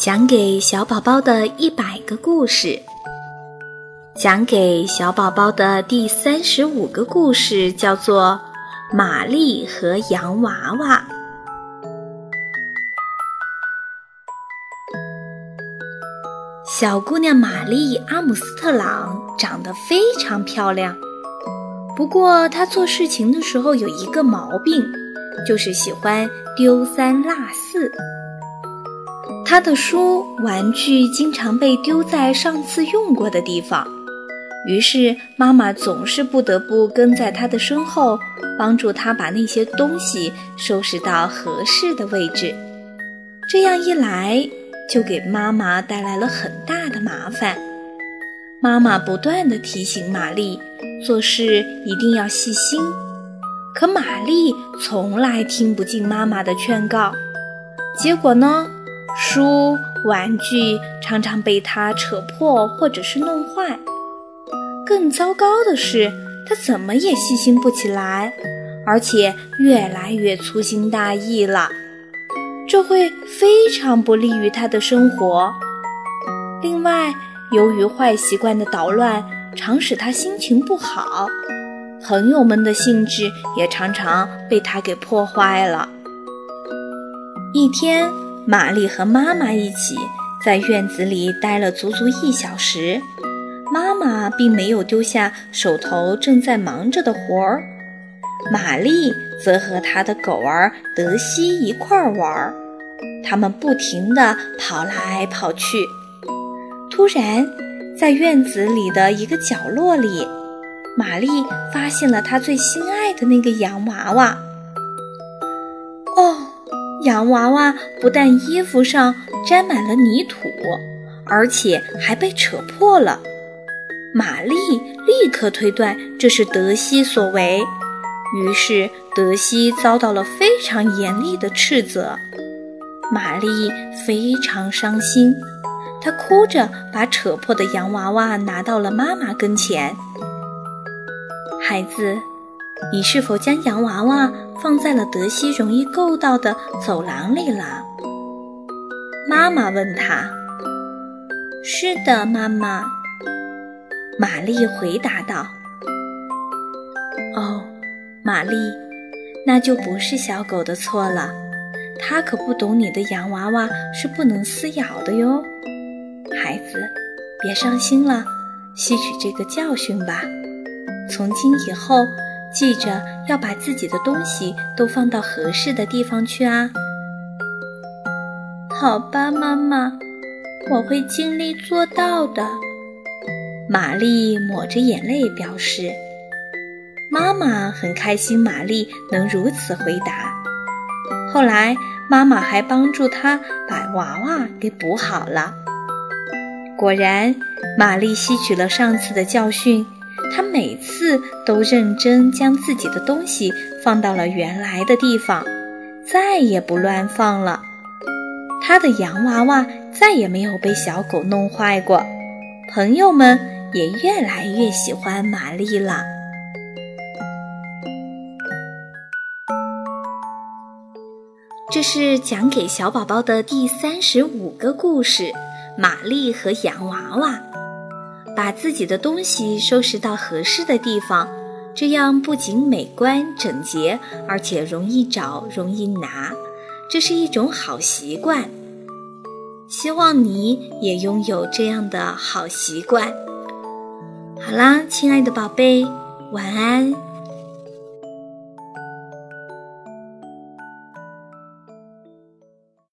讲给小宝宝的一百个故事，讲给小宝宝的第三十五个故事叫做《玛丽和洋娃娃》。小姑娘玛丽·阿姆斯特朗长得非常漂亮，不过她做事情的时候有一个毛病，就是喜欢丢三落四。他的书、玩具经常被丢在上次用过的地方，于是妈妈总是不得不跟在他的身后，帮助他把那些东西收拾到合适的位置。这样一来，就给妈妈带来了很大的麻烦。妈妈不断地提醒玛丽，做事一定要细心，可玛丽从来听不进妈妈的劝告，结果呢？书、玩具常常被他扯破或者是弄坏。更糟糕的是，他怎么也细心不起来，而且越来越粗心大意了。这会非常不利于他的生活。另外，由于坏习惯的捣乱，常使他心情不好，朋友们的兴致也常常被他给破坏了。一天。玛丽和妈妈一起在院子里待了足足一小时，妈妈并没有丢下手头正在忙着的活儿，玛丽则和她的狗儿德西一块儿玩儿，他们不停地跑来跑去。突然，在院子里的一个角落里，玛丽发现了她最心爱的那个洋娃娃。洋娃娃不但衣服上沾满了泥土，而且还被扯破了。玛丽立刻推断这是德西所为，于是德西遭到了非常严厉的斥责。玛丽非常伤心，她哭着把扯破的洋娃娃拿到了妈妈跟前。孩子。你是否将洋娃娃放在了德西容易够到的走廊里了？妈妈问他。是的，妈妈。玛丽回答道。哦，玛丽，那就不是小狗的错了，它可不懂你的洋娃娃是不能撕咬的哟。孩子，别伤心了，吸取这个教训吧。从今以后。记着要把自己的东西都放到合适的地方去啊！好吧，妈妈，我会尽力做到的。玛丽抹着眼泪表示。妈妈很开心，玛丽能如此回答。后来，妈妈还帮助她把娃娃给补好了。果然，玛丽吸取了上次的教训。他每次都认真将自己的东西放到了原来的地方，再也不乱放了。他的洋娃娃再也没有被小狗弄坏过，朋友们也越来越喜欢玛丽了。这是讲给小宝宝的第三十五个故事：玛丽和洋娃娃。把自己的东西收拾到合适的地方，这样不仅美观整洁，而且容易找、容易拿，这是一种好习惯。希望你也拥有这样的好习惯。好啦，亲爱的宝贝，晚安。